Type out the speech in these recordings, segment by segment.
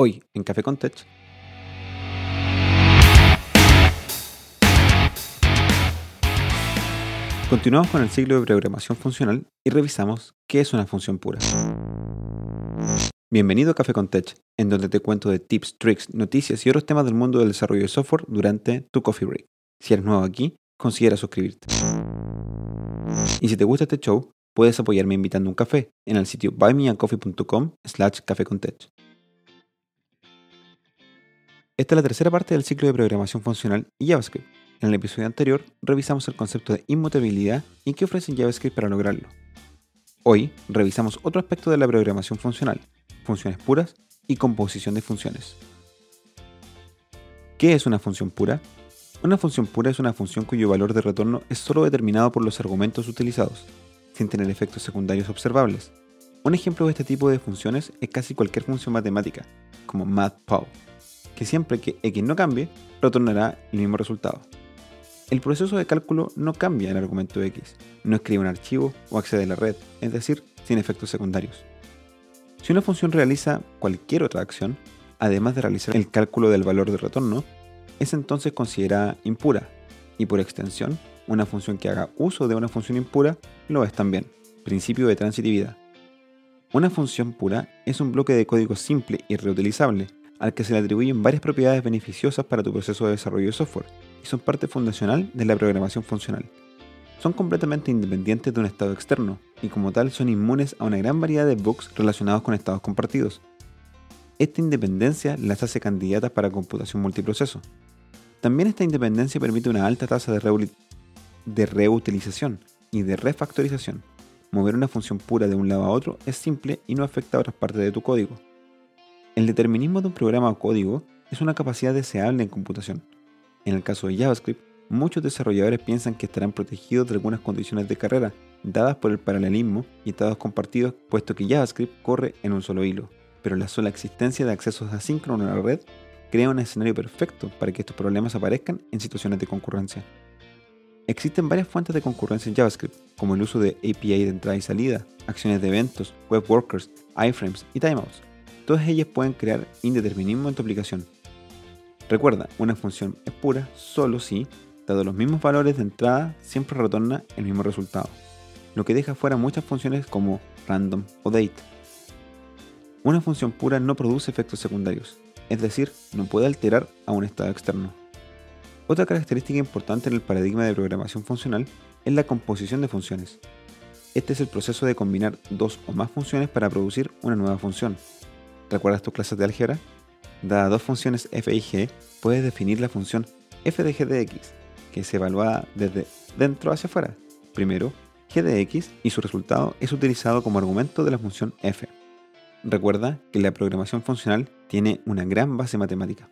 Hoy en Café con Tech. Continuamos con el ciclo de programación funcional y revisamos qué es una función pura. Bienvenido a Café con Tech, en donde te cuento de tips, tricks, noticias y otros temas del mundo del desarrollo de software durante tu coffee break. Si eres nuevo aquí, considera suscribirte. Y si te gusta este show, puedes apoyarme invitando un café en el sitio buymeacoffee.com slash café con tech. Esta es la tercera parte del ciclo de programación funcional y JavaScript. En el episodio anterior revisamos el concepto de inmutabilidad y qué ofrece JavaScript para lograrlo. Hoy revisamos otro aspecto de la programación funcional, funciones puras y composición de funciones. ¿Qué es una función pura? Una función pura es una función cuyo valor de retorno es solo determinado por los argumentos utilizados, sin tener efectos secundarios observables. Un ejemplo de este tipo de funciones es casi cualquier función matemática, como mathpov que siempre que x no cambie, retornará el mismo resultado. El proceso de cálculo no cambia el argumento x, no escribe un archivo o accede a la red, es decir, sin efectos secundarios. Si una función realiza cualquier otra acción, además de realizar el cálculo del valor de retorno, es entonces considerada impura, y por extensión, una función que haga uso de una función impura lo es también, principio de transitividad. Una función pura es un bloque de código simple y reutilizable, al que se le atribuyen varias propiedades beneficiosas para tu proceso de desarrollo de software y son parte fundacional de la programación funcional. Son completamente independientes de un estado externo y como tal son inmunes a una gran variedad de bugs relacionados con estados compartidos. Esta independencia las hace candidatas para computación multiproceso. También esta independencia permite una alta tasa de, reutilización y de refactorización. Mover una función pura de un lado a otro es simple y no afecta a otras partes de tu código. El determinismo de un programa o código es una capacidad deseable en computación. En el caso de JavaScript, muchos desarrolladores piensan que estarán protegidos de algunas condiciones de carrera dadas por el paralelismo y estados compartidos, puesto que JavaScript corre en un solo hilo, pero la sola existencia de accesos asíncronos a la red crea un escenario perfecto para que estos problemas aparezcan en situaciones de concurrencia. Existen varias fuentes de concurrencia en JavaScript, como el uso de API de entrada y salida, acciones de eventos, web workers, iframes y timeouts, Todas ellas pueden crear indeterminismo en tu aplicación. Recuerda, una función es pura solo si, dado los mismos valores de entrada, siempre retorna el mismo resultado, lo que deja fuera muchas funciones como random o date. Una función pura no produce efectos secundarios, es decir, no puede alterar a un estado externo. Otra característica importante en el paradigma de programación funcional es la composición de funciones. Este es el proceso de combinar dos o más funciones para producir una nueva función, ¿Recuerdas tus clases de álgebra? Dadas dos funciones f y g, puedes definir la función f de g de x, que se evalúa desde dentro hacia afuera. Primero, g de x y su resultado es utilizado como argumento de la función f. Recuerda que la programación funcional tiene una gran base matemática.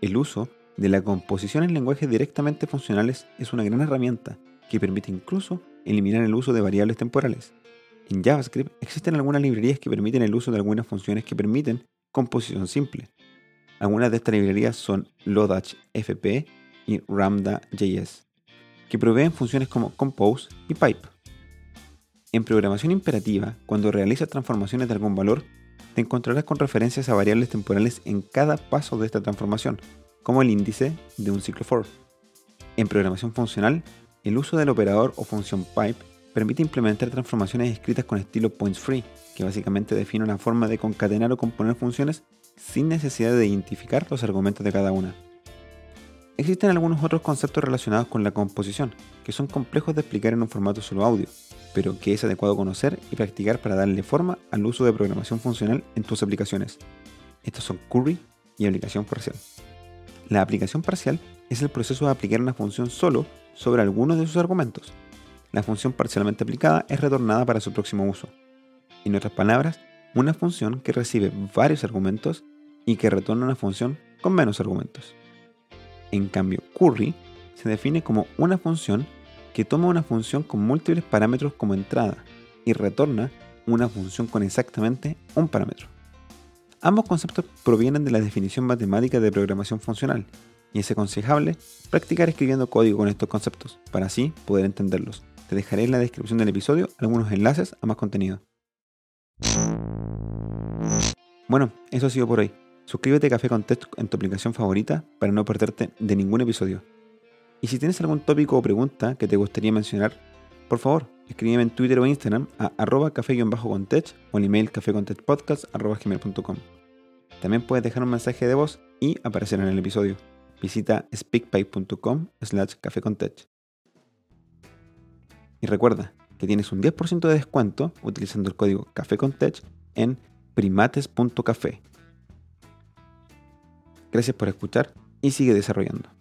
El uso de la composición en lenguajes directamente funcionales es una gran herramienta que permite incluso eliminar el uso de variables temporales. En JavaScript existen algunas librerías que permiten el uso de algunas funciones que permiten composición simple. Algunas de estas librerías son Lodash FP y Ramda.js, que proveen funciones como compose y pipe. En programación imperativa, cuando realizas transformaciones de algún valor, te encontrarás con referencias a variables temporales en cada paso de esta transformación, como el índice de un ciclo for. En programación funcional, el uso del operador o función pipe permite implementar transformaciones escritas con estilo points free, que básicamente define una forma de concatenar o componer funciones sin necesidad de identificar los argumentos de cada una. Existen algunos otros conceptos relacionados con la composición, que son complejos de explicar en un formato solo audio, pero que es adecuado conocer y practicar para darle forma al uso de programación funcional en tus aplicaciones. Estos son curry y aplicación parcial. La aplicación parcial es el proceso de aplicar una función solo sobre algunos de sus argumentos, la función parcialmente aplicada es retornada para su próximo uso. En otras palabras, una función que recibe varios argumentos y que retorna una función con menos argumentos. En cambio, curry se define como una función que toma una función con múltiples parámetros como entrada y retorna una función con exactamente un parámetro. Ambos conceptos provienen de la definición matemática de programación funcional y es aconsejable practicar escribiendo código con estos conceptos para así poder entenderlos. Te dejaré en la descripción del episodio algunos enlaces a más contenido. Bueno, eso ha sido por hoy. Suscríbete a Café con en tu aplicación favorita para no perderte de ningún episodio. Y si tienes algún tópico o pregunta que te gustaría mencionar, por favor, escríbeme en Twitter o Instagram a arroba café-contech o el email cafécontechpodcast.com. También puedes dejar un mensaje de voz y aparecer en el episodio. Visita speakpipe.com slash cafécontech. Y recuerda que tienes un 10% de descuento utilizando el código cafécontech en primates.café. Gracias por escuchar y sigue desarrollando.